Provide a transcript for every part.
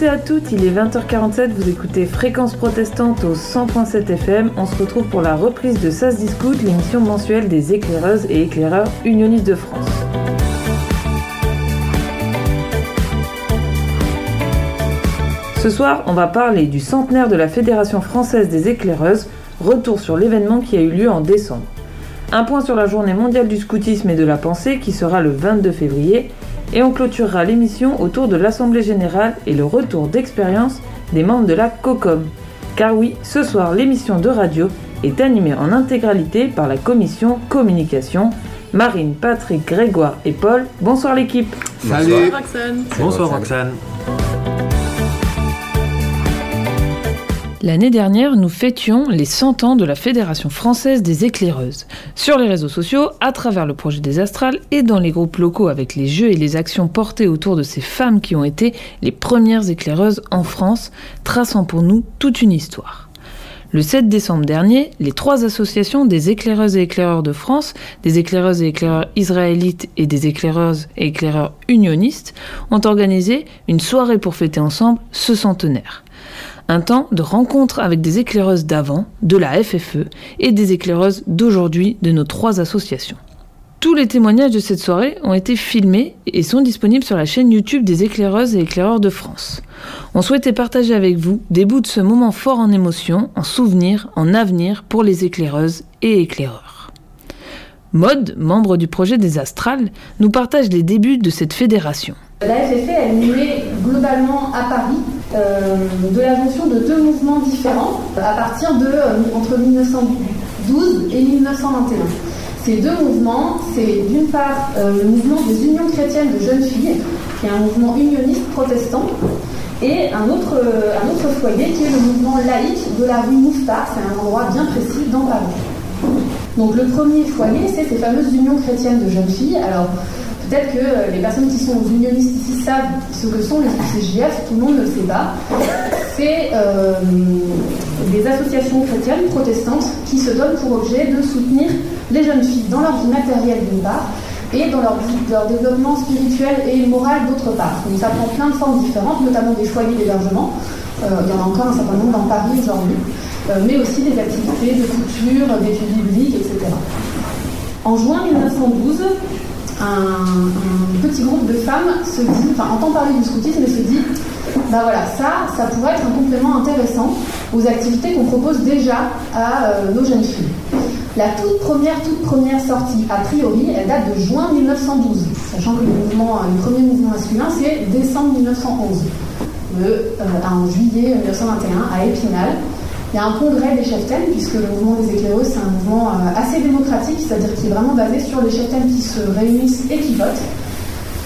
Tous à toutes, il est 20h47, vous écoutez Fréquence Protestante au 100.7 FM. On se retrouve pour la reprise de Discute, l'émission mensuelle des éclaireuses et éclaireurs unionistes de France. Ce soir, on va parler du centenaire de la Fédération française des éclaireuses, retour sur l'événement qui a eu lieu en décembre. Un point sur la journée mondiale du scoutisme et de la pensée qui sera le 22 février et on clôturera l'émission autour de l'Assemblée Générale et le retour d'expérience des membres de la COCOM. Car oui, ce soir, l'émission de radio est animée en intégralité par la commission communication. Marine, Patrick, Grégoire et Paul, bonsoir l'équipe. Salut Roxane. Bonsoir Roxane. L'année dernière, nous fêtions les 100 ans de la Fédération française des éclaireuses. Sur les réseaux sociaux, à travers le projet des Astrales et dans les groupes locaux avec les jeux et les actions portées autour de ces femmes qui ont été les premières éclaireuses en France, traçant pour nous toute une histoire. Le 7 décembre dernier, les trois associations des éclaireuses et éclaireurs de France, des éclaireuses et éclaireurs israélites et des éclaireuses et éclaireurs unionistes ont organisé une soirée pour fêter ensemble ce centenaire. Un temps de rencontre avec des éclaireuses d'avant, de la FFE, et des éclaireuses d'aujourd'hui de nos trois associations. Tous les témoignages de cette soirée ont été filmés et sont disponibles sur la chaîne YouTube des éclaireuses et éclaireurs de France. On souhaitait partager avec vous des bouts de ce moment fort en émotion, en souvenir, en avenir pour les éclaireuses et éclaireurs. Mode, membre du projet des Astrales, nous partage les débuts de cette fédération. La FFE, est née globalement à Paris de la jonction de deux mouvements différents à partir de euh, entre 1912 et 1921. Ces deux mouvements, c'est d'une part euh, le mouvement des unions chrétiennes de jeunes filles, qui est un mouvement unioniste protestant, et un autre, un autre foyer qui est le mouvement laïque de la rue Mouffetard, c'est un endroit bien précis dans Paris. Donc le premier foyer, c'est ces fameuses unions chrétiennes de jeunes filles. Alors Peut-être que euh, les personnes qui sont unionistes ici savent ce que sont les UCJF, tout le monde ne le sait pas. C'est euh, des associations chrétiennes protestantes qui se donnent pour objet de soutenir les jeunes filles dans leur vie matérielle d'une part et dans leur, leur, développement spirituel et moral d'autre part. Donc ça prend plein de formes différentes, notamment des foyers d'hébergement. Euh, il y en a encore un certain nombre dans Paris aujourd'hui, mais aussi des activités de couture, d'études bibliques, etc. En juin 1912, un, petit groupe de femmes entend parler du scoutisme et se dit, bah voilà, ça, ça pourrait être un complément intéressant aux activités qu'on propose déjà à euh, nos jeunes filles. La toute première, toute première sortie, a priori, elle date de juin 1912, sachant que le, mouvement, le premier mouvement masculin, c'est décembre 1911. Le, euh, en juillet 1921, à Épinal, il y a un congrès des cheftaines, puisque le mouvement des éclaireuses, c'est un mouvement euh, assez démocratique, c'est-à-dire qui est vraiment basé sur les cheftaines qui se réunissent et qui votent.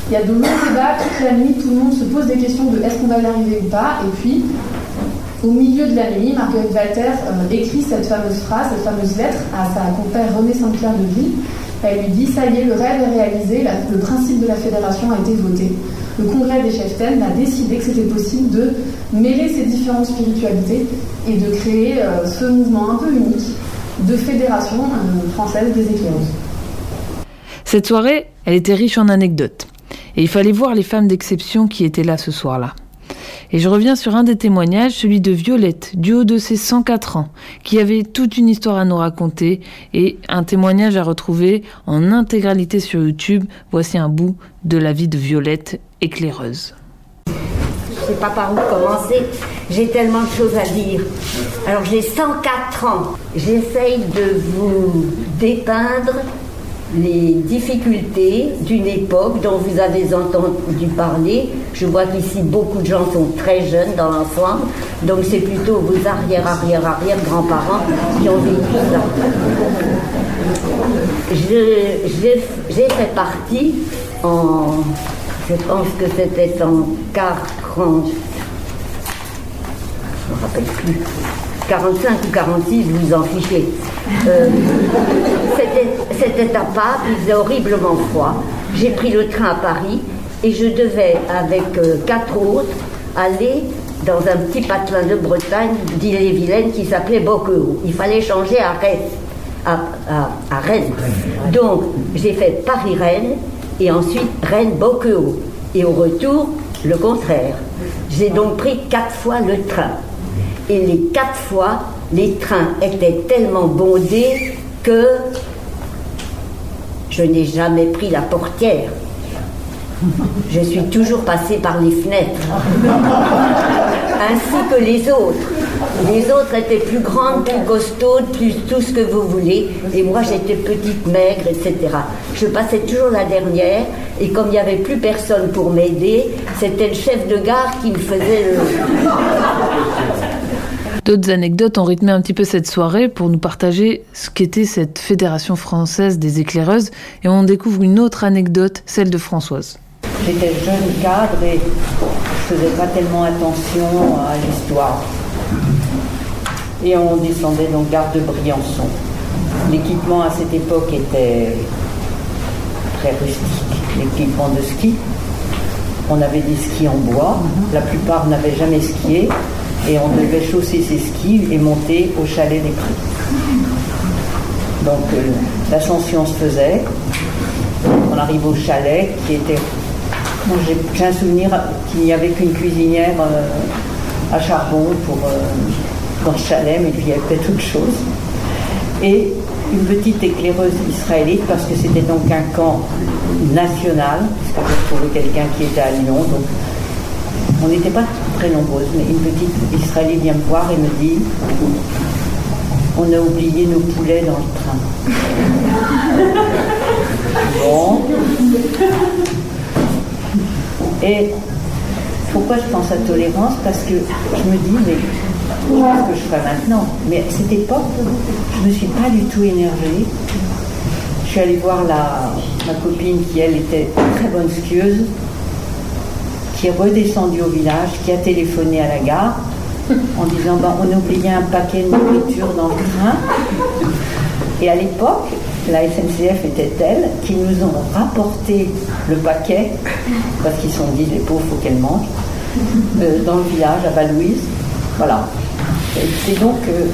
Il y a de longs débats, toute la nuit, tout le monde se pose des questions de est-ce qu'on va y arriver ou pas. Et puis, au milieu de la nuit, Marguerite Walter euh, écrit cette fameuse phrase, cette fameuse lettre à sa compère René Sainte-Claire de Ville. Elle lui dit Ça y est, le rêve est réalisé, le principe de la fédération a été voté le congrès des chefs a décidé que c'était possible de mêler ces différentes spiritualités et de créer euh, ce mouvement un peu unique de fédération euh, française des éclaireuses. Cette soirée, elle était riche en anecdotes. Et il fallait voir les femmes d'exception qui étaient là ce soir-là. Et je reviens sur un des témoignages, celui de Violette, du haut de ses 104 ans, qui avait toute une histoire à nous raconter et un témoignage à retrouver en intégralité sur YouTube. Voici un bout de la vie de Violette, éclaireuse. Je ne sais pas par où commencer, j'ai tellement de choses à dire. Alors j'ai 104 ans, j'essaye de vous dépeindre les difficultés d'une époque dont vous avez entendu parler. Je vois qu'ici beaucoup de gens sont très jeunes dans l'ensemble, donc c'est plutôt vos arrière, arrière, arrière grands-parents qui ont vécu ça. J'ai fait partie en, je pense que c'était en 40, je ne me rappelle plus, 45 ou 46, vous vous en fichez. Euh, c'était à Pâques, il faisait horriblement froid. J'ai pris le train à Paris et je devais, avec euh, quatre autres, aller dans un petit patelin de Bretagne d'Ille-et-Vilaine qui s'appelait Boqueau. Il fallait changer à Rennes. Rennes. Donc, j'ai fait Paris-Rennes et ensuite Rennes-Boqueau. Et au retour, le contraire. J'ai donc pris quatre fois le train. Et les quatre fois, les trains étaient tellement bondés que je n'ai jamais pris la portière. Je suis toujours passée par les fenêtres, ainsi que les autres. Les autres étaient plus grandes, plus costaudes, plus tout ce que vous voulez, et moi j'étais petite, maigre, etc. Je passais toujours la dernière, et comme il n'y avait plus personne pour m'aider, c'était le chef de gare qui me faisait le... D'autres anecdotes ont rythmé un petit peu cette soirée pour nous partager ce qu'était cette Fédération française des éclaireuses et on découvre une autre anecdote, celle de Françoise. J'étais jeune cadre et je faisais pas tellement attention à l'histoire. Et on descendait donc gare de Briançon. L'équipement à cette époque était très rustique, l'équipement de ski. On avait des skis en bois, la plupart n'avaient jamais skié, et on devait chausser ses skis et monter au chalet des prix. Donc euh, l'ascension se faisait. On arrive au chalet qui était. J'ai un souvenir qu'il n'y avait qu'une cuisinière euh, à charbon pour, euh, dans le chalet, mais il y avait peut-être chose. Une petite éclaireuse israélite, parce que c'était donc un camp national, parce que j'ai trouvé quelqu'un qui était à Lyon, donc on n'était pas très nombreuses, mais une petite Israélite vient me voir et me dit On a oublié nos poulets dans le train. bon. Et pourquoi je pense à tolérance? Parce que je me dis, mais qu'est-ce que je ferais maintenant Mais à cette époque, je ne me suis pas du tout énervée. Je suis allée voir la, ma copine qui, elle, était très bonne skieuse qui est redescendu au village, qui a téléphoné à la gare en disant ben, on oubliait un paquet de nourriture dans le train. Et à l'époque, la SNCF était telle qu'ils nous ont rapporté le paquet, parce qu'ils se sont dit les pauvres, faut qu'elle mange, euh, dans le village à Valouise. Voilà. C'est donc, euh,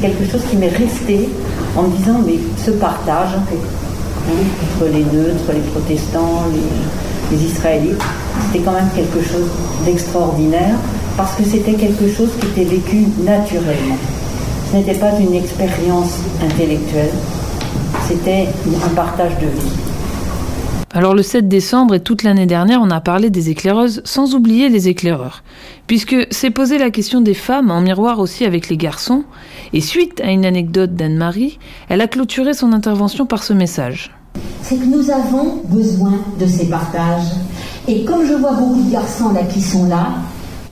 quelque chose qui m'est resté en me disant, mais ce partage entre les neutres, les protestants, les Israélites, c'était quand même quelque chose d'extraordinaire parce que c'était quelque chose qui était vécu naturellement. Ce n'était pas une expérience intellectuelle, c'était un partage de vie. Alors le 7 décembre et toute l'année dernière, on a parlé des éclaireuses sans oublier les éclaireurs, puisque c'est posé la question des femmes en miroir aussi avec les garçons, et suite à une anecdote d'Anne-Marie, elle a clôturé son intervention par ce message. C'est que nous avons besoin de ces partages et comme je vois beaucoup de garçons là qui sont là,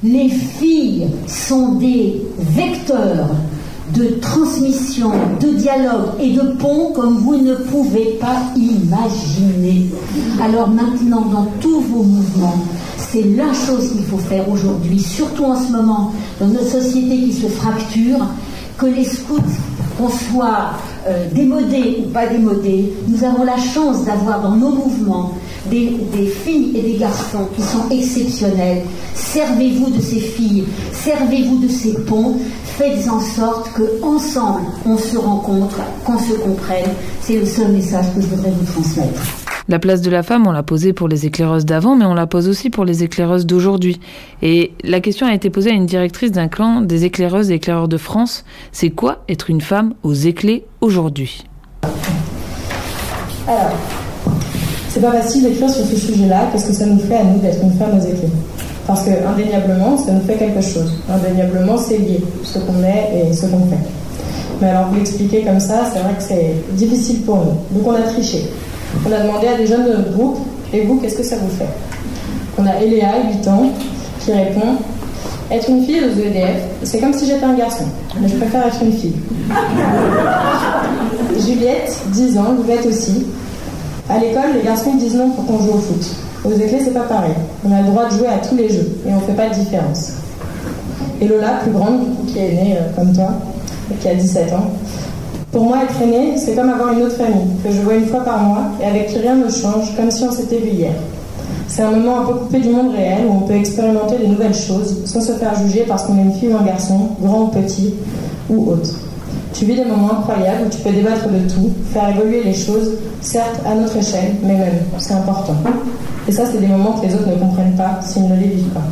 les filles sont des vecteurs de transmission, de dialogue et de pont comme vous ne pouvez pas imaginer. Alors maintenant, dans tous vos mouvements, c'est la chose qu'il faut faire aujourd'hui, surtout en ce moment, dans notre société qui se fracture, que les scouts, qu'on soit euh, démodés ou pas démodés, nous avons la chance d'avoir dans nos mouvements des, filles et des garçons qui sont exceptionnels. Servez-vous de ces filles, servez-vous de ces ponts, faites en sorte que ensemble on se rencontre, qu'on se comprenne. C'est le seul message que je voudrais vous transmettre. La place de la femme, on l'a posée pour les éclaireuses d'avant, mais on la pose aussi pour les éclaireuses d'aujourd'hui. Et la question a été posée à une directrice d'un clan des éclaireuses et éclaireurs de France. C'est quoi être une femme aux éclairs aujourd'hui? Alors, c'est pas facile d'écrire sur ce sujet-là, qu'est-ce que ça nous fait à nous d'être une femme aux éclairs Parce que indéniablement, ça nous fait quelque chose. Indéniablement, c'est lié, ce qu'on est et ce qu'on fait. Mais alors, vous l'expliquer comme ça, c'est vrai que c'est difficile pour nous. Donc, on a triché. On a demandé à des jeunes de notre groupe, et vous, qu'est-ce que ça vous fait? On a Eléa, 8 ans, qui répond Être une fille aux EDF, c'est comme si j'étais un garçon, mais je préfère être une fille. Juliette, 10 ans, vous êtes aussi. À l'école, les garçons disent non pour qu'on joue au foot. Aux éclés, c'est pas pareil. On a le droit de jouer à tous les jeux et on fait pas de différence. Et Lola, plus grande, qui est née euh, comme toi, qui a 17 ans, pour moi, être aînée, c'est comme avoir une autre famille, que je vois une fois par mois et avec qui rien ne change, comme si on s'était vu hier. C'est un moment un peu coupé du monde réel où on peut expérimenter de nouvelles choses sans se faire juger parce qu'on est une fille ou un garçon, grand ou petit, ou autre. Tu vis des moments incroyables où tu peux débattre de tout, faire évoluer les choses, certes à notre échelle, mais même, c'est important. Et ça, c'est des moments que les autres ne comprennent pas s'ils ne les vivent pas.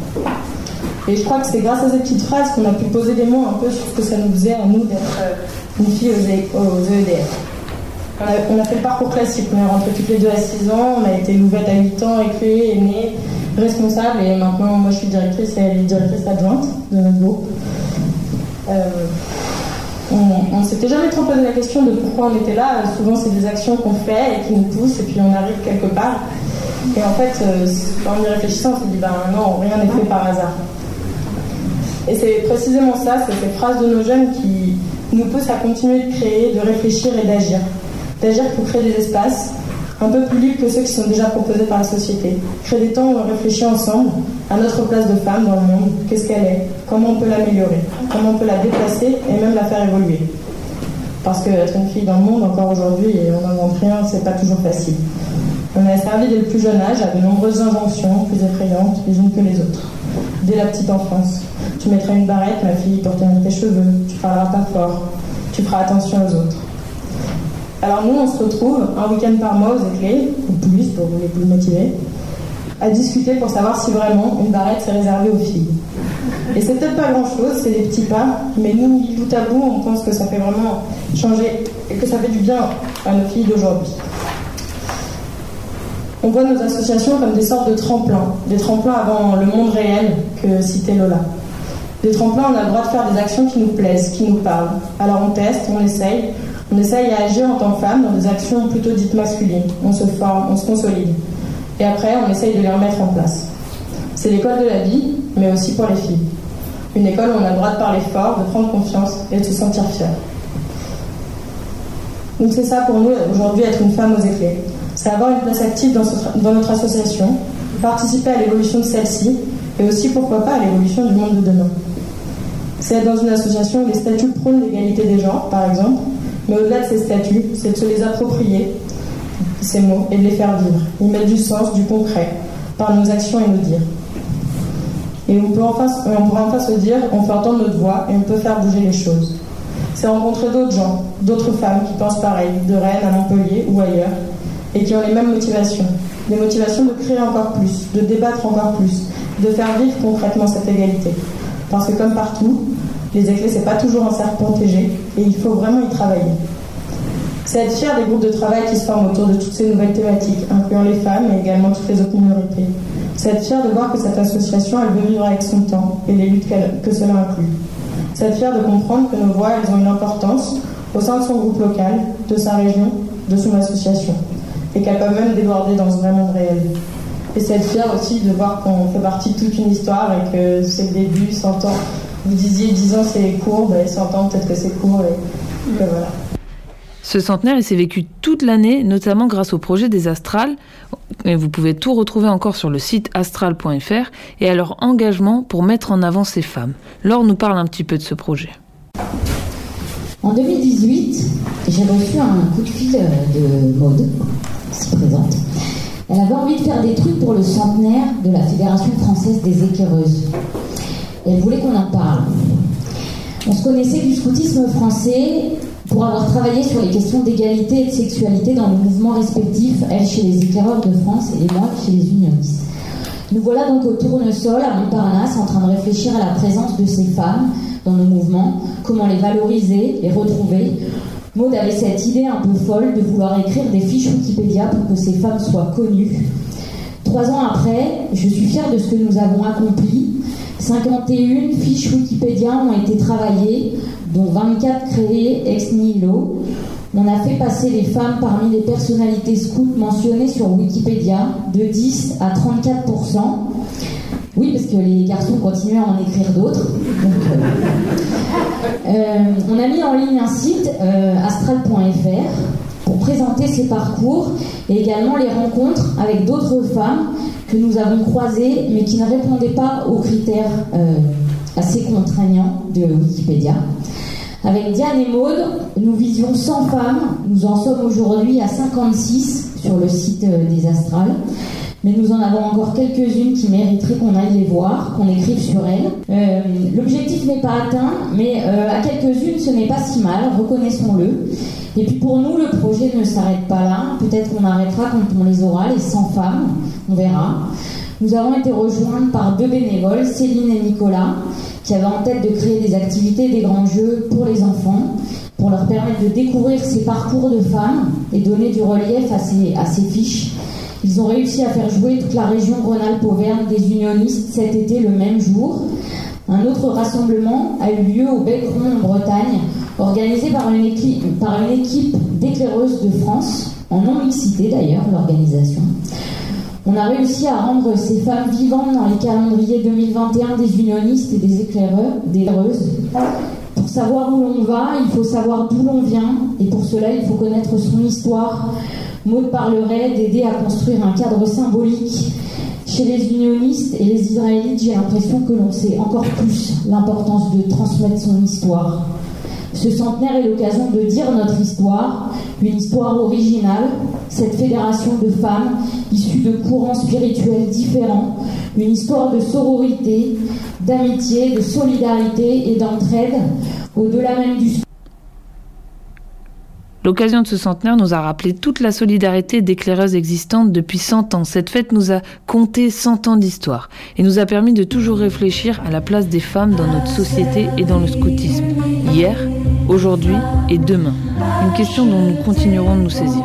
Et je crois que c'est grâce à ces petites phrases qu'on a pu poser des mots un peu sur ce que ça nous faisait à nous d'être euh, une fille aux, EEDF. On a, fait le parcours classique, on est rentré toutes les deux à 6 ans, on a été nouvelle à 8 ans, écriée, aînée, responsable, et maintenant moi je suis directrice et elle est directrice adjointe de notre groupe. Euh, on ne s'était jamais trop posé la question de pourquoi on était là. Souvent, c'est des actions qu'on fait et qui nous poussent, et puis on arrive quelque part. Et en fait, euh, en y réfléchissant, on s'est dit, ben non, rien n'est fait par hasard. Et c'est précisément ça, c'est ces phrases de nos jeunes qui nous poussent à continuer de créer, de réfléchir et d'agir. D'agir pour créer des espaces un peu plus libres que ceux qui sont déjà proposés par la société. Créer des temps où on réfléchit ensemble à notre place de femme dans le monde, qu'est-ce qu'elle est, comment on peut l'améliorer, comment on peut la déplacer et même la faire évoluer. Parce qu'être une fille dans le monde, encore aujourd'hui, et on n'invente rien, c'est pas toujours facile. On a servi dès le plus jeune âge à de nombreuses inventions plus effrayantes les unes que les autres. Dès la petite enfance, tu mettras une barrette, ma fille, pour tenir tes cheveux, tu parleras pas fort, tu feras attention aux autres. Alors nous, on se retrouve un week-end par mois aux éclés, ou plus pour les plus motivés, à discuter pour savoir si vraiment une barrette c'est réservé aux filles. Et c'est peut-être pas grand-chose, c'est des petits pas, mais nous, bout à bout, on pense que ça fait vraiment changer et que ça fait du bien à nos filles d'aujourd'hui. On voit nos associations comme des sortes de tremplins, des tremplins avant le monde réel que citait Lola. Des tremplins, on a le droit de faire des actions qui nous plaisent, qui nous parlent. Alors on teste, on essaye, on essaye à agir en tant que femme dans des actions plutôt dites masculines. On se forme, on se consolide. Et après, on essaye de les remettre en place. C'est l'école de la vie, mais aussi pour les filles. Une école où on a le droit de parler fort, de prendre confiance et de se sentir fier. Donc c'est ça pour nous aujourd'hui être une femme aux éclairs. C'est avoir une place active dans, dans notre association, participer à l'évolution de celle-ci et aussi pourquoi pas à l'évolution du monde de demain. C'est être dans une association où les statuts prônent l'égalité des genres, par exemple, mais au-delà de ces statuts, c'est de se les approprier, ces mots, et de les faire vivre. Ils mettent du sens, du concret, par nos actions et nos dires. Et on, peut enfin, on pourra enfin se dire, on fait entendre notre voix et on peut faire bouger les choses. C'est rencontrer d'autres gens, d'autres femmes qui pensent pareil, de Rennes à Montpellier ou ailleurs, et qui ont les mêmes motivations. Des motivations de créer encore plus, de débattre encore plus, de faire vivre concrètement cette égalité. Parce que comme partout, les éclés, c'est pas toujours un cercle protégé et il faut vraiment y travailler. C'est être fier des groupes de travail qui se forment autour de toutes ces nouvelles thématiques, incluant les femmes et également toutes les autres minorités. C'est être fier de voir que cette association, elle veut vivre avec son temps et les luttes que cela inclut. C'est être fier de comprendre que nos voix, elles ont une importance au sein de son groupe local, de sa région, de son association, et qu'elles peuvent même déborder dans ce monde réel. Et c'est être fier aussi de voir qu'on fait partie de toute une histoire et que c'est le début, 100 ans, vous disiez 10 ans c'est court, ben 100 ans peut-être que c'est court et, voilà. Ce centenaire, il s'est vécu toute l'année, notamment grâce au projet des Astrales. Et vous pouvez tout retrouver encore sur le site astral.fr et à leur engagement pour mettre en avant ces femmes. Laure nous parle un petit peu de ce projet. En 2018, j'ai reçu un coup de fil de Maude, qui se présente. Elle avait envie de faire des trucs pour le centenaire de la Fédération française des éclaireuses elle voulait qu'on en parle. On se connaissait du scoutisme français pour avoir travaillé sur les questions d'égalité et de sexualité dans nos mouvements respectifs, elle chez les éclaireurs de France et moi chez les unionistes. Nous voilà donc au tournesol à Montparnasse en train de réfléchir à la présence de ces femmes dans nos mouvements, comment les valoriser, les retrouver. Maud avait cette idée un peu folle de vouloir écrire des fiches Wikipédia pour que ces femmes soient connues. Trois ans après, je suis fière de ce que nous avons accompli 51 fiches Wikipédia ont été travaillées, dont 24 créées ex nihilo. On a fait passer les femmes parmi les personnalités scouts mentionnées sur Wikipédia de 10 à 34 oui, parce que les garçons continuent à en écrire d'autres. Euh, euh, on a mis en ligne un site, euh, astral.fr, pour présenter ces parcours et également les rencontres avec d'autres femmes que nous avons croisés, mais qui ne répondaient pas aux critères assez contraignants de Wikipédia. Avec Diane et Maude, nous visions 100 femmes. Nous en sommes aujourd'hui à 56 sur le site des Astrales. Mais nous en avons encore quelques-unes qui mériteraient qu'on aille les voir, qu'on écrive sur elles. Euh, l'objectif n'est pas atteint, mais euh, à quelques-unes ce n'est pas si mal, reconnaissons-le. Et puis pour nous, le projet ne s'arrête pas là. Peut-être qu'on arrêtera quand on les aura, les 100 femmes, on verra. Nous avons été rejoints par deux bénévoles, Céline et Nicolas, qui avaient en tête de créer des activités, des grands jeux pour les enfants, pour leur permettre de découvrir ces parcours de femmes et donner du relief à ces fiches ils ont réussi à faire jouer toute la région Rhône-Alpes-Auvergne des unionistes cet été le même jour. Un autre rassemblement a eu lieu au Becron en Bretagne, organisé par une équipe, d'éclaireuses de France, en non-mixité d'ailleurs, l'organisation. On a réussi à rendre ces femmes vivantes dans les calendriers 2021 des unionistes et des éclaireurs, des éclaireuses. Pour savoir où l'on va, il faut savoir d'où l'on vient, et pour cela, il faut connaître son histoire, Maud parlerait d'aider à construire un cadre symbolique. Chez les unionistes et les israélites, j'ai l'impression que l'on sait encore plus l'importance de transmettre son histoire. Ce centenaire est l'occasion de dire notre histoire, une histoire originale, cette fédération de femmes issues de courants spirituels différents, une histoire de sororité, d'amitié, de solidarité et d'entraide, au-delà même du L'occasion de ce centenaire nous a rappelé toute la solidarité d'éclaireuses existantes depuis 100 ans. Cette fête nous a compté 100 ans d'histoire et nous a permis de toujours réfléchir à la place des femmes dans notre société et dans le scoutisme. Hier, aujourd'hui et demain. Une question dont nous continuerons de nous saisir.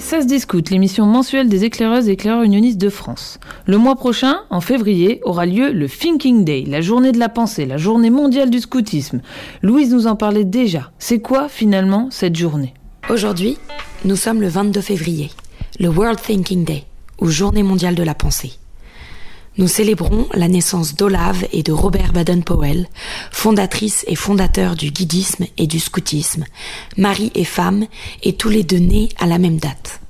Ça se discute, l'émission mensuelle des éclaireuses et éclaireurs unionistes de France. Le mois prochain, en février, aura lieu le Thinking Day, la journée de la pensée, la journée mondiale du scoutisme. Louise nous en parlait déjà. C'est quoi finalement cette journée? Aujourd'hui, nous sommes le 22 février, le World Thinking Day, ou journée mondiale de la pensée nous célébrons la naissance d'Olave et de Robert Baden-Powell, fondatrices et fondateurs du guidisme et du scoutisme, mari et femme, et tous les deux nés à la même date.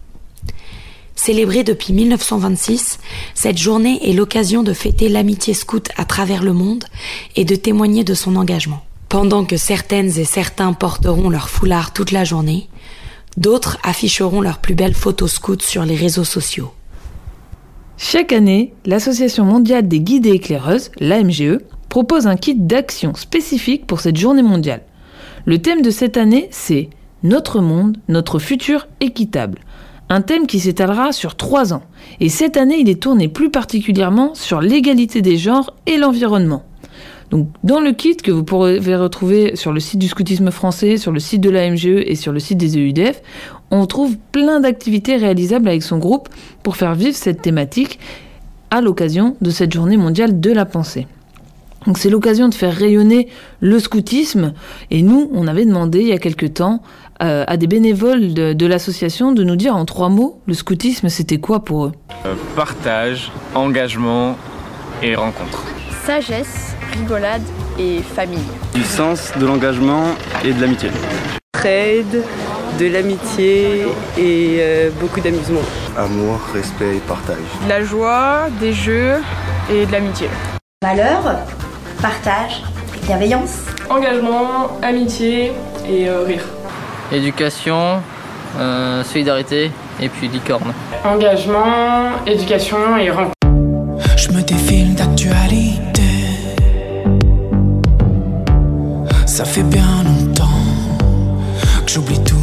Célébrée depuis 1926, cette journée est l'occasion de fêter l'amitié scout à travers le monde et de témoigner de son engagement. Pendant que certaines et certains porteront leur foulard toute la journée, d'autres afficheront leurs plus belles photos scouts sur les réseaux sociaux. Chaque année, l'Association mondiale des guides et éclaireuses, l'AMGE, propose un kit d'action spécifique pour cette journée mondiale. Le thème de cette année, c'est Notre monde, notre futur équitable. Un thème qui s'étalera sur trois ans. Et cette année, il est tourné plus particulièrement sur l'égalité des genres et l'environnement. Donc, dans le kit que vous pourrez retrouver sur le site du scoutisme français, sur le site de la MGE et sur le site des EUDF, on trouve plein d'activités réalisables avec son groupe pour faire vivre cette thématique à l'occasion de cette journée mondiale de la pensée. Donc c'est l'occasion de faire rayonner le scoutisme et nous, on avait demandé il y a quelque temps euh, à des bénévoles de, de l'association de nous dire en trois mots le scoutisme c'était quoi pour eux? Euh, partage, engagement et rencontre. Sagesse, rigolade et famille. Du sens, de l'engagement et de l'amitié. Trade, de l'amitié et euh, beaucoup d'amusement. Amour, respect et partage. De la joie, des jeux et de l'amitié. Valeur, partage, bienveillance. Engagement, amitié et euh, rire. Éducation, euh, solidarité et puis licorne. Engagement, éducation et rencontre. Je me défile d'actualité. Ça fait bien longtemps que j'oublie tous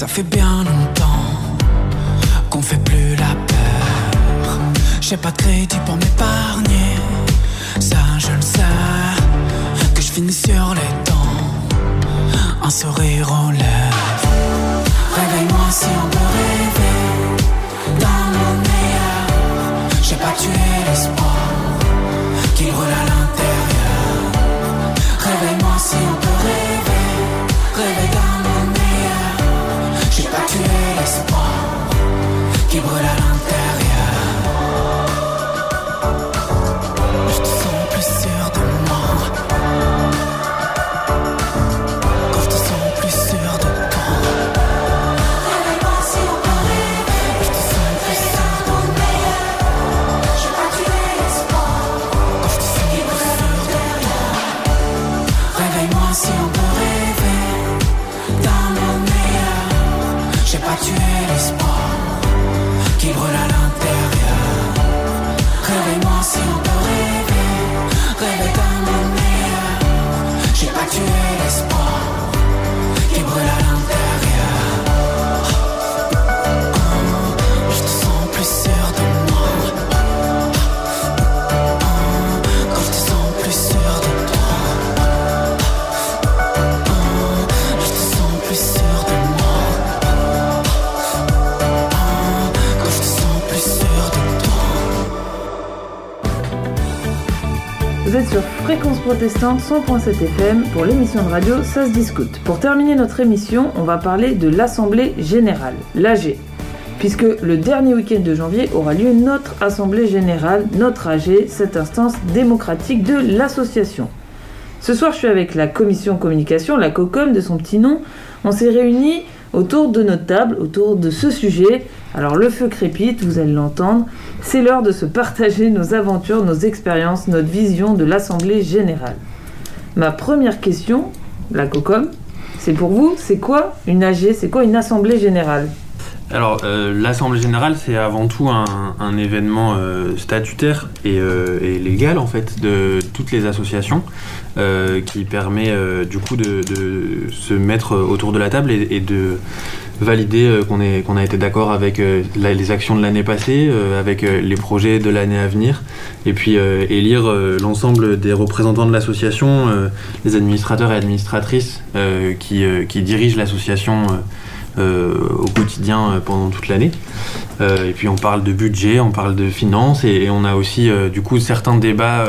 Ça fait bien longtemps qu'on fait plus la peur. J'ai pas de crédit pour m'épargner. Ça, je le sais. Que je finis sur les dents. Un sourire aux lèvres. Réveille-moi si on peut qui brûle à 100.7 FM pour l'émission de radio Ça se discute. Pour terminer notre émission, on va parler de l'Assemblée Générale, l'AG. Puisque le dernier week-end de janvier aura lieu notre Assemblée Générale, notre AG, cette instance démocratique de l'association. Ce soir, je suis avec la commission communication, la COCOM de son petit nom. On s'est réunis autour de notre table, autour de ce sujet. Alors le feu crépite, vous allez l'entendre. C'est l'heure de se partager nos aventures, nos expériences, notre vision de l'Assemblée générale. Ma première question, la COCOM, c'est pour vous, c'est quoi une AG C'est quoi une Assemblée générale? Alors, euh, l'Assemblée Générale, c'est avant tout un, événement euh, statutaire et, euh, et légal, en fait, de toutes les associations, qui permet, du coup, de, se mettre autour de la table et de valider euh, qu'on a été d'accord avec euh, les actions de l'année passée, euh, avec les projets de l'année à venir, et puis élire l'ensemble des représentants de l'association, les administrateurs et administratrices qui, dirigent l'association au quotidien pendant toute l'année. Et puis on parle de budget, on parle de finances, et, et on a aussi du coup certains débats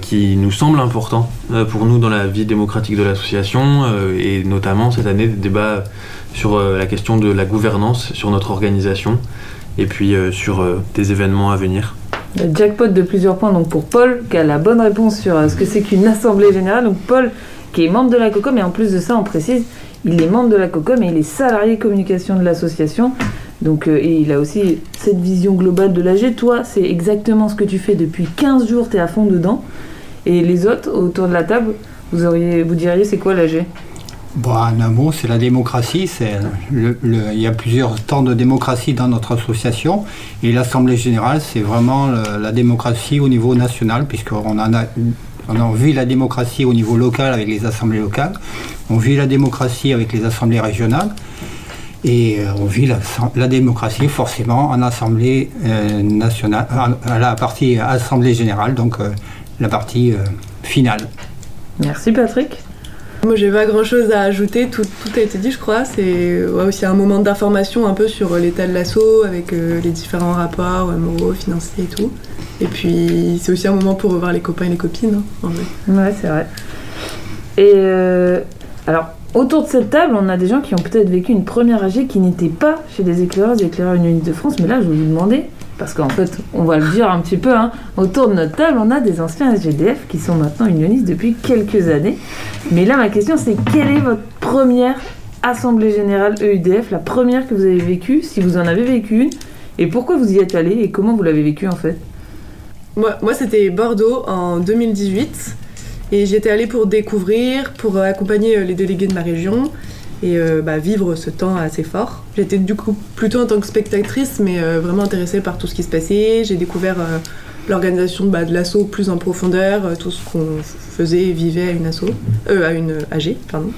qui nous semblent importants pour nous dans la vie démocratique de l'association, et notamment cette année des débats sur euh, la question de la gouvernance, sur notre organisation, et puis euh, sur euh, des événements à venir. Jackpot de plusieurs points donc pour Paul, qui a la bonne réponse sur ce que c'est qu'une assemblée générale. Donc Paul, qui est membre de la COCOM, et en plus de ça, on précise, il est membre de la COCOM et il est salarié communication de l'association. Donc, il a aussi cette vision globale de l'AG. Toi, c'est exactement ce que tu fais depuis 15 jours, tu es à fond dedans. Et les autres, autour de la table, vous, vous diriez c'est quoi l'AG? Bon, en un mot, c'est la démocratie. Il y a plusieurs temps de démocratie dans notre association. Et l'Assemblée générale, c'est vraiment la démocratie au niveau national, puisqu'on en a, on a vu la démocratie au niveau local avec les assemblées locales. On vit la démocratie avec les assemblées régionales. Et euh, on vit la, démocratie forcément en assemblée euh, nationale, à- la partie assemblée générale, donc euh, la partie finale. Merci Patrick. Moi, j'ai pas grand chose à ajouter, tout, a été dit, je crois. C'est aussi un moment d'information un peu sur l'état de l'assaut, avec euh, les différents rapports euh, moraux, financiers et tout. Et puis, c'est aussi un moment pour revoir les copains et les copines, hein, en vrai. Ouais, c'est vrai. Et euh, alors, autour de cette table, on a des gens qui ont peut-être vécu une première AG qui n'était pas chez les éclaireuses et éclaireurs unionistes de France. Mais là, je vais vous demander, parce qu'en fait, on va le dire un petit peu, hein, autour de notre table, on a des anciens SGDF qui sont maintenant unionistes depuis quelques années. Mais là, ma question, c'est quelle est votre première Assemblée Générale EUDF, la première que vous avez vécue, si vous en avez vécu une, et pourquoi vous y êtes allé et comment vous l'avez vécue en fait? Moi, moi c'était Bordeaux en 2018. Et j'étais allée pour découvrir, pour accompagner euh, les délégués de ma région et euh, bah, vivre ce temps assez fort. J'étais du coup plutôt en tant que spectatrice, mais euh, vraiment intéressée par tout ce qui se passait. J'ai découvert euh, l'organisation bah, de l'assaut plus en profondeur, euh, tout ce qu'on faisait et vivait à une asso, euh, à une AG, pardon.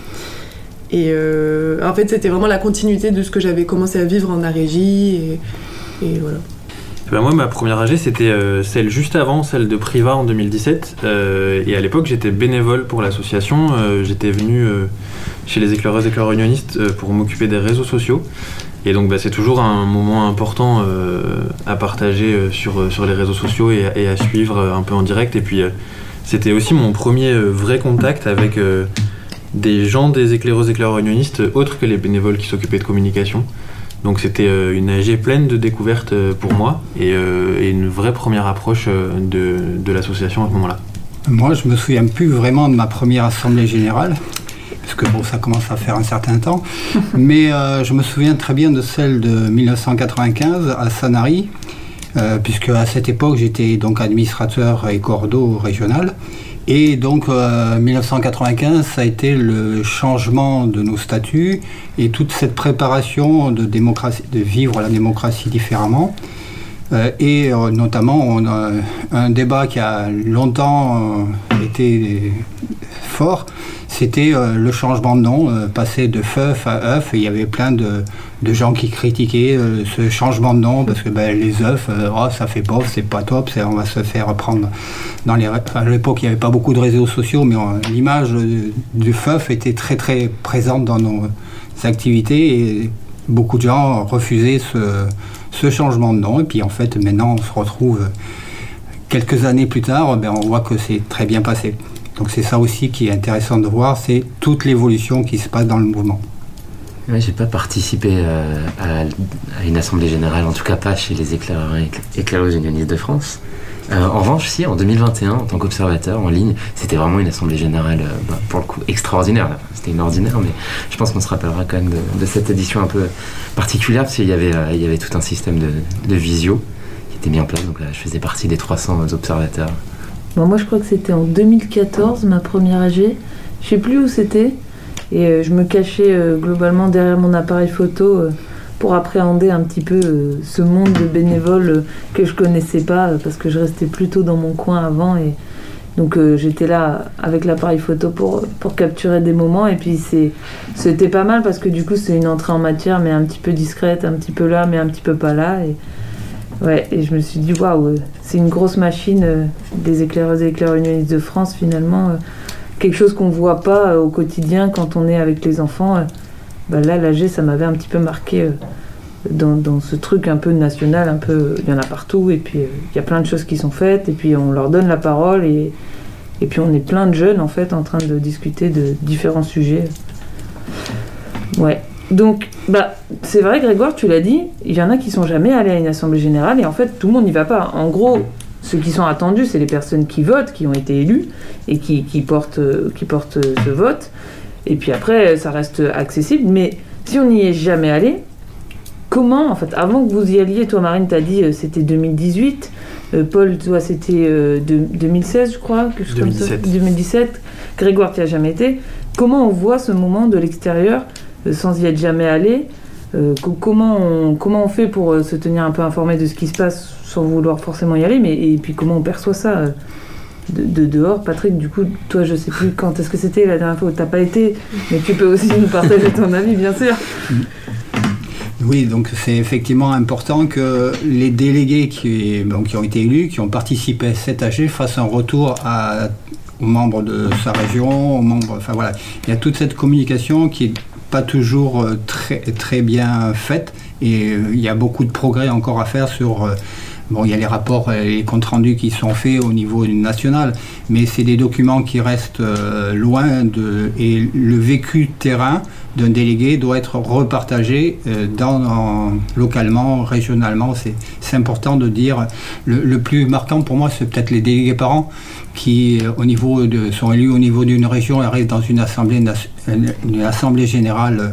Et euh, en fait, c'était vraiment la continuité de ce que j'avais commencé à vivre en Arégie et, et voilà. Ben moi, ma première AG, c'était euh, celle juste avant, celle de Priva en 2017. Euh, et à l'époque, j'étais bénévole pour l'association. Euh, j'étais venu chez les éclaireuses et éclaireurs unionistes pour m'occuper des réseaux sociaux. Et donc, bah, c'est toujours un moment important à partager sur, les réseaux sociaux et, et à suivre un peu en direct. Et puis, c'était aussi mon premier vrai contact avec des gens des éclaireuses et éclaireurs unionistes autres que les bénévoles qui s'occupaient de communication. Donc c'était euh, une AG pleine de découvertes euh, pour moi et, euh, et une vraie première approche de, de l'association à ce moment-là. Moi, je me souviens plus vraiment de ma première assemblée générale, parce que bon, ça commence à faire un certain temps. Mais euh, je me souviens très bien de celle de 1995 à Sanary, euh, puisque à cette époque j'étais donc administrateur et cordeau régional. Et donc euh, 1995, ça a été le changement de nos statuts et toute cette préparation de démocratie, de vivre la démocratie différemment. Euh, et euh, notamment, on a un débat qui a longtemps euh, été fort, c'était euh, le changement de nom, euh, passer de FEUF à œuf. Il y avait plein de, gens qui critiquaient euh, ce changement de nom parce que ben, les œufs, oh, ça fait pauvre, c'est pas top, on va se faire prendre dans les. À l'époque, il n'y avait pas beaucoup de réseaux sociaux, mais l'image du FEUF était très très présente dans nos activités et beaucoup de gens refusaient ce, changement de nom. Et puis en fait, maintenant, on se retrouve quelques années plus tard, ben, on voit que c'est très bien passé. Donc c'est ça aussi qui est intéressant de voir, c'est toute l'évolution qui se passe dans le mouvement. Ouais, j'ai pas participé euh, à, une assemblée générale, en tout cas pas chez les éclaireurs et écla- éclaireuses unionistes de France. Euh, en revanche, si, en 2021, en tant qu'observateur en ligne, c'était vraiment une assemblée générale, euh, bah, pour le coup, extraordinaire. C'était une ordinaire, mais je pense qu'on se rappellera quand même de, cette édition un peu particulière, parce qu'il y avait, tout un système de visio qui était mis en place. Donc là, je faisais partie des 300 observateurs. Moi, je crois que c'était en 2014, ma première AG. Je sais plus où c'était. Et euh, je me cachais euh, globalement derrière mon appareil photo euh, pour appréhender un petit peu ce monde de bénévoles que je connaissais pas parce que je restais plutôt dans mon coin avant. Et donc, j'étais là avec l'appareil photo pour, capturer des moments. Et puis, c'était pas mal parce que du coup, c'est une entrée en matière, mais un petit peu discrète, un petit peu là, mais un petit peu pas là. Ouais, et je me suis dit, waouh, euh, c'est une grosse machine euh, des éclaireuses et éclaireurs unionistes de France, finalement. euh, quelque chose qu'on voit pas au quotidien quand on est avec les enfants. Bah là, l'AG, ça m'avait un petit peu marqué dans, dans ce truc un peu national, un peu. Il y en a partout, et puis il y a plein de choses qui sont faites, et puis on leur donne la parole, et, et puis on est plein de jeunes, en fait, en train de discuter de différents sujets. Ouais. Donc, bah, c'est vrai, Grégoire, tu l'as dit, il y en a qui sont jamais allés à une assemblée générale et en fait, tout le monde n'y va pas. En gros, ceux qui sont attendus, c'est les personnes qui votent, qui ont été élues et qui, qui portent, qui portent ce vote. Et puis après, ça reste accessible. Mais si on n'y est jamais allé, comment, en fait, avant que vous y alliez, toi Marine, t'as dit euh, c'était 2018, euh, Paul, toi c'était euh, de- 2016, je crois, quelque chose comme ça. 2017. 2017. Grégoire, tu as jamais été. Comment on voit ce moment de l'extérieur euh, sans y être jamais allé Euh, co- comment, on, comment on fait pour euh, se tenir un peu informé de ce qui se passe sans vouloir forcément y aller mais, Et puis comment on perçoit ça euh, de, de dehors? Patrick, du coup, toi, je sais plus quand est-ce que c'était la dernière fois où t'as pas été, mais tu peux aussi nous partager ton avis, bien sûr. Oui, donc c'est effectivement important que les délégués qui, bon, qui ont été élus, qui ont participé à cet AG, fassent un retour à- aux membres de sa région, aux membres, enfin voilà, il y a toute cette communication qui est pas toujours euh, très, bien faite et euh, il y a beaucoup de progrès encore à faire sur euh, Bon, il y a les rapports et les comptes rendus qui sont faits au niveau national, mais c'est des documents qui restent loin de. Et le vécu terrain d'un délégué doit être repartagé euh, dans, en- localement, régionalement. C'est important de dire. Le, plus marquant pour moi, c'est peut-être les délégués parents qui, euh, au niveau sont élus au niveau d'une région et arrivent dans une assemblée, une assemblée générale. euh,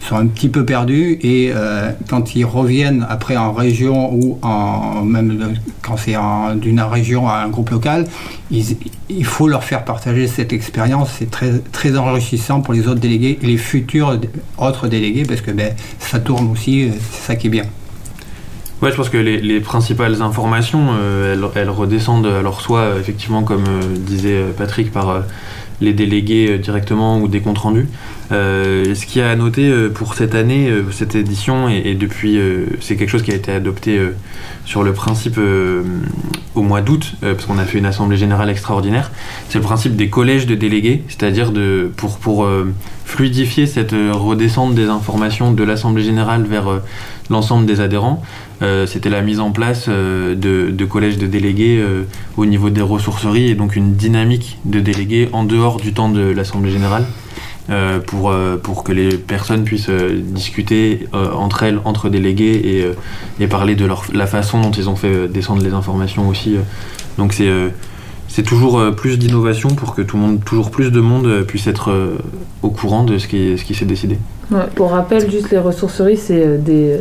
sont un petit peu perdus et euh, quand ils reviennent après en région ou en même quand c'est d'une région à un groupe local, il faut leur faire partager cette expérience. C'est très, enrichissant pour les autres délégués et les futurs autres délégués parce que ben, ça tourne aussi, euh, c'est ça qui est bien. Ouais, je pense que les, les principales informations, euh, elles, redescendent alors soit euh, effectivement comme disait Patrick par les délégués directement ou des comptes rendus. Euh, ce qu'il y a à noter euh, pour cette année, euh, cette édition, et, depuis, c'est quelque chose qui a été adopté sur le principe au mois d'août, parce qu'on a fait une assemblée générale extraordinaire. C'est le principe des collèges de délégués, c'est-à-dire de pour fluidifier cette redescente des informations de l'assemblée générale vers l'ensemble des adhérents. C'était la mise en place de, collèges de délégués au niveau des ressourceries et donc une dynamique de délégués en dehors du temps de l'assemblée générale. Euh, pour, euh, pour que les personnes puissent euh, discuter entre elles, entre délégués et, et parler de leur, la façon dont ils ont fait descendre les informations aussi. Donc c'est c'est toujours plus d'innovation pour que tout le monde, toujours plus de monde puisse être au courant de ce qui, ce qui s'est décidé. Pour rappel, juste les ressourceries, c'est des,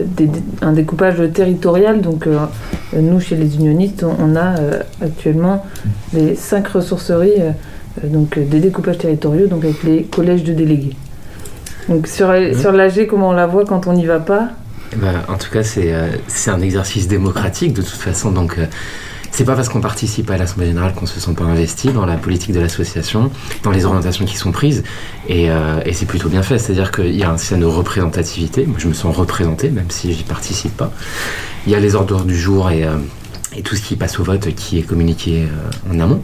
un découpage territorial. Donc, nous, chez les unionistes, on, a actuellement les cinq ressourceries, donc euh, des découpages territoriaux, donc avec les collèges de délégués. Donc, sur, sur l'AG, comment on la voit quand on n'y va pas? Bah, en tout cas, c'est euh, un exercice démocratique de toute façon. Donc, euh, c'est pas parce qu'on participe à l'Assemblée Générale qu'on se sent pas investi dans la politique de l'association, dans les orientations qui sont prises. Et, euh, et c'est plutôt bien fait. C'est-à-dire qu'il y a un système de représentativité. Moi, je me sens représenté, même si j'y participe pas. Il y a les ordres du jour et, euh, et tout ce qui passe au vote qui est communiqué euh, en amont.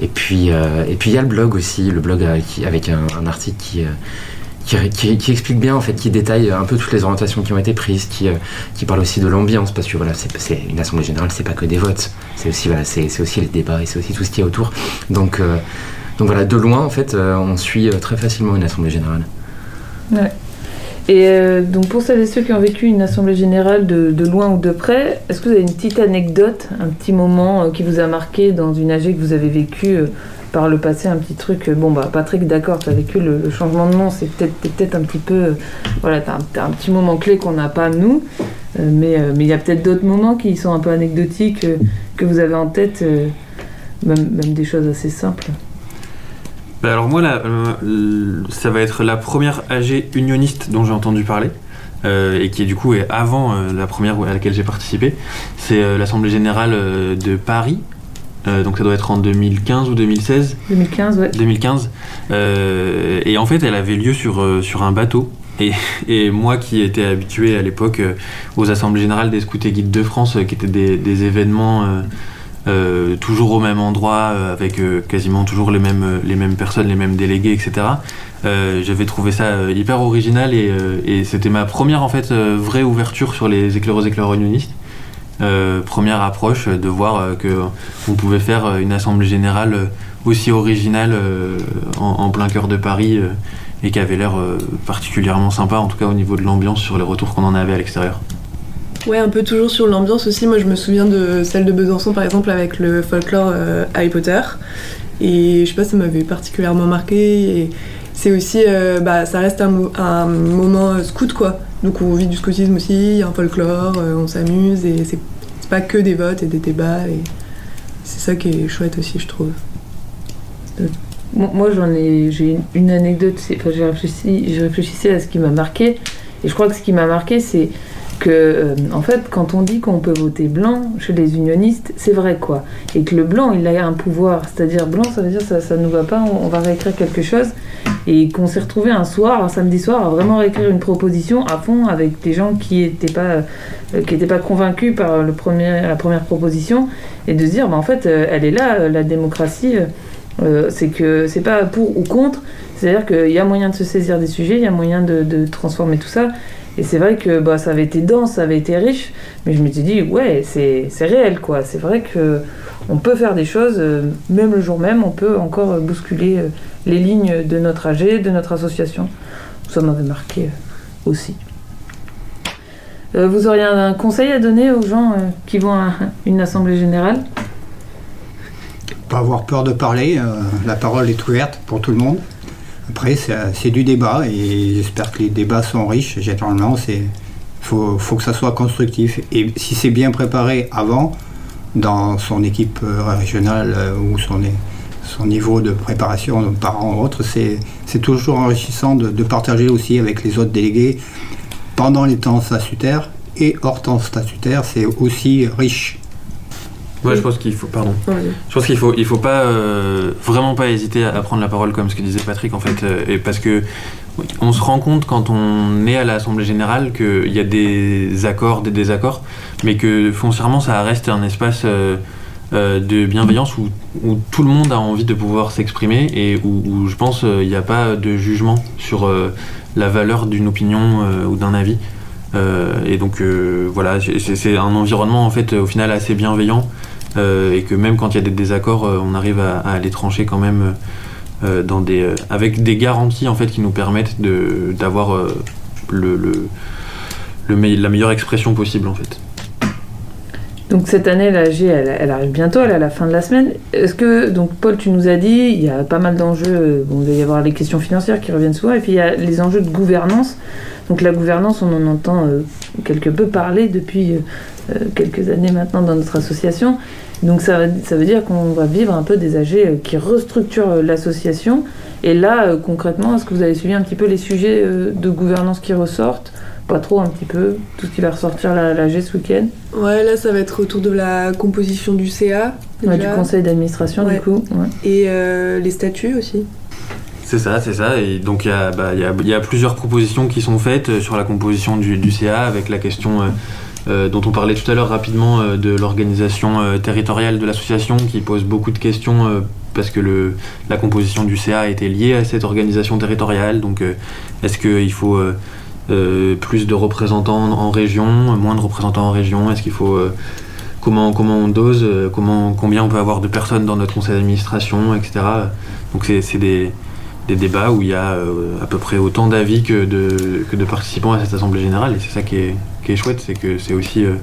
Et puis, euh, et puis il y a le blog aussi, le blog avec, un, article qui, euh, qui, qui- explique bien, en fait, qui détaille un peu toutes les orientations qui ont été prises, qui, euh, qui parle aussi de l'ambiance, parce que voilà, c'est une assemblée générale, c'est pas que des votes, c'est aussi, voilà, c'est aussi les débats et c'est aussi tout ce qui est autour. Donc, donc voilà, de loin, en fait, on suit très facilement une assemblée générale. Et euh, donc pour celles et ceux qui ont vécu une assemblée générale de, loin ou de près, est-ce que vous avez une petite anecdote, un petit moment euh, qui vous a marqué dans une AG que vous avez vécu euh, par le passé, un petit truc Bon bah Patrick, d'accord, tu as vécu le, changement de nom, c'est peut-être un petit peu... voilà, t'as un, un petit moment clé qu'on n'a pas nous, mais il y a peut-être d'autres moments qui sont un peu anecdotiques que vous avez en tête, même des choses assez simples. Bah alors moi, euh, ça va être la première AG unioniste dont j'ai entendu parler. euh, et qui du coup est avant euh, la première à laquelle j'ai participé, c'est l'Assemblée Générale de Paris. Euh, donc ça doit être en 2015 ou 2016. 2015, ouais. 2015. Euh, et en fait, elle avait lieu sur, euh, sur un bateau. Et, et moi qui étais habitué à l'époque aux Assemblées Générales des Scouts et Guides de France, qui étaient des, des événements euh, toujours au même endroit, euh, avec euh, quasiment toujours les mêmes, personnes, les mêmes délégués, etc. J'avais trouvé ça hyper original et, c'était ma première en fait vraie ouverture sur les éclaireuses éclaireurs unionistes. Première approche de voir que on pouvait faire une assemblée générale aussi originale en, plein cœur de Paris et qui avait l'air particulièrement sympa en tout cas au niveau de l'ambiance sur les retours qu'on en avait à l'extérieur. Ouais, un peu toujours sur l'ambiance aussi. Moi, je me souviens de celle de Besançon, par exemple, avec le folklore euh, Harry Potter. Et je sais pas, ça m'avait particulièrement marqué. Et c'est aussi, euh, bah, ça reste un, mo- un moment euh, scout, quoi. Donc on vit du scoutisme aussi, il y a un folklore, on s'amuse. Et c'est pas que des votes et des débats. Et c'est ça qui est chouette aussi, je trouve. Moi, j'en ai, j'ai une- anecdote. Enfin, j'ai réfléchi, j'ai réfléchissais à ce qui m'a marqué, et je crois que ce qui m'a marqué, c'est que, euh, en fait, quand on dit qu'on peut voter blanc chez les unionistes, c'est vrai quoi, et que le blanc, il a un pouvoir. C'est-à-dire blanc, ça veut dire ça, ça nous va pas, on, va réécrire quelque chose, et qu'on s'est retrouvé un soir, un samedi soir, à vraiment réécrire une proposition à fond avec des gens qui étaient pas, euh, qui étaient pas convaincus par le premier, la première proposition, et de se dire, bah, en fait, euh, elle est là, la démocratie. c'est que c'est pas pour ou contre, c'est-à-dire qu'il y a moyen de se saisir des sujets, il y a moyen de transformer tout ça. Et c'est vrai que bah, ça avait été dense, ça avait été riche, mais je me suis dit, ouais, c'est réel quoi. C'est vrai que on peut faire des choses, euh, même le jour même, on peut encore bousculer euh, les lignes de notre AG, de notre association. Ça m'avait marqué euh, aussi. Vous auriez un, conseil à donner aux gens qui vont à une assemblée générale? Pas avoir peur de parler, la parole est ouverte pour tout le monde. Après, c'est c'est du débat et j'espère que les débats sont riches. Généralement, il faut, faut que ça soit constructif. Et si c'est bien préparé avant, dans son équipe euh, régionale euh, ou son, niveau de préparation de parents ou autres, c'est c'est toujours enrichissant de, de partager aussi avec les autres délégués pendant les temps statutaires et hors temps statutaire, c'est aussi riche. Ouais, je pense qu'il faut, pardon. Je pense qu'il faut, il faut pas euh, vraiment pas hésiter à, à prendre la parole comme ce que disait Patrick en fait, euh, et parce que on se rend compte quand on est à l'Assemblée générale qu'il y a des accords, des désaccords, mais que foncièrement ça reste un espace euh, de bienveillance où, où tout le monde a envie de pouvoir s'exprimer et où, où je pense il n'y a pas de jugement sur la valeur d'une opinion ou d'un avis. Et donc voilà, c'est un environnement en fait au final assez bienveillant et que même quand il y a des désaccords, euh, on arrive à, les trancher quand même euh, dans des, euh, avec des garanties en fait qui nous permettent d'avoir euh, le, le, le la meilleure expression possible en fait. Donc cette année, la G, elle, arrive bientôt, elle est à la fin de la semaine. Est-ce que, donc Paul, tu nous as dit, il y a pas mal d'enjeux, euh, bon, il va y avoir les questions financières qui reviennent souvent, et puis il y a les enjeux de gouvernance. Donc la gouvernance, on en entend euh, quelque peu parler depuis euh, euh, quelques années maintenant dans notre association. Donc ça, veut- ça veut dire qu'on va vivre un peu des AG euh, qui restructurent euh, l'association. Et là, euh, concrètement, est-ce que vous avez suivi un petit peu les sujets euh, de gouvernance qui ressortent? Pas trop, un petit peu, tout ce qui va ressortir la, la G ce week-end? Ouais, là, ça va être autour de la composition du CA. Ouais, du conseil d'administration, Ouais. du coup. ouais. Et euh, les statuts aussi. C'est ça, c'est ça. Et donc il y, a, bah, il y, a, il y a plusieurs propositions qui sont faites euh, sur la composition du, du CA avec la question euh, euh, dont on parlait tout à l'heure rapidement euh, de l'organisation euh, territoriale de l'association qui pose beaucoup de questions euh, parce que le, la composition du CA était liée à cette organisation territoriale. Donc euh, est-ce qu'il faut euh, euh, plus de représentants en région, moins de représentants en région? Est-ce qu'il faut euh, comment, comment on dose, euh, comment, combien on peut avoir de personnes dans notre conseil d'administration, etc. Donc c'est des, des débats où il y a euh, à peu près autant d'avis que de, participants à cette assemblée générale et c'est ça qui est, chouette, c'est que c'est aussi euh,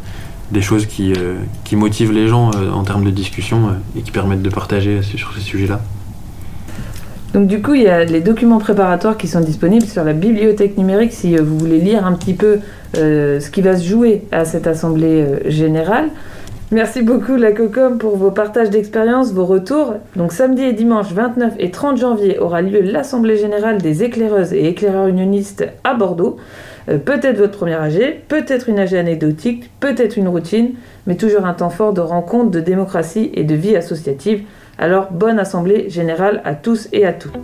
des choses qui, euh, qui motivent les gens en termes de discussion et qui permettent de partager sur ces sujets-là. Donc du coup, il y a les documents préparatoires qui sont disponibles sur la bibliothèque numérique si vous voulez lire un petit peu ce qui va se jouer à cette assemblée générale. Merci beaucoup la COCOM pour vos partages d'expérience, vos retours. Donc samedi et dimanche 29 et 30 janvier aura lieu l'assemblée générale des éclaireuses et éclaireurs unionistes à Bordeaux. Euh, peut-être votre première AG, peut-être une AG anecdotique, peut-être une routine, mais toujours un temps fort de rencontre, de démocratie et de vie associative. Alors bonne assemblée générale à tous et à toutes.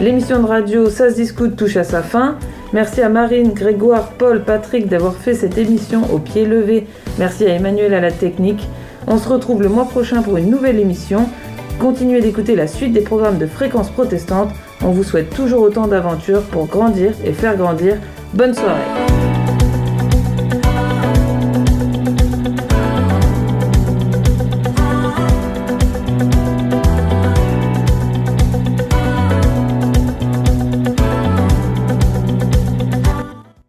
L'émission de radio Ça se discute touche à sa fin. Merci à Marine, Grégoire, Paul, Patrick d'avoir fait cette émission au pied levé. Merci à Emmanuel à la technique. On se retrouve le mois prochain pour une nouvelle émission. Continuez d'écouter la suite des programmes de Fréquence Protestante. On vous souhaite toujours autant d'aventures pour grandir et faire grandir. Bonne soirée.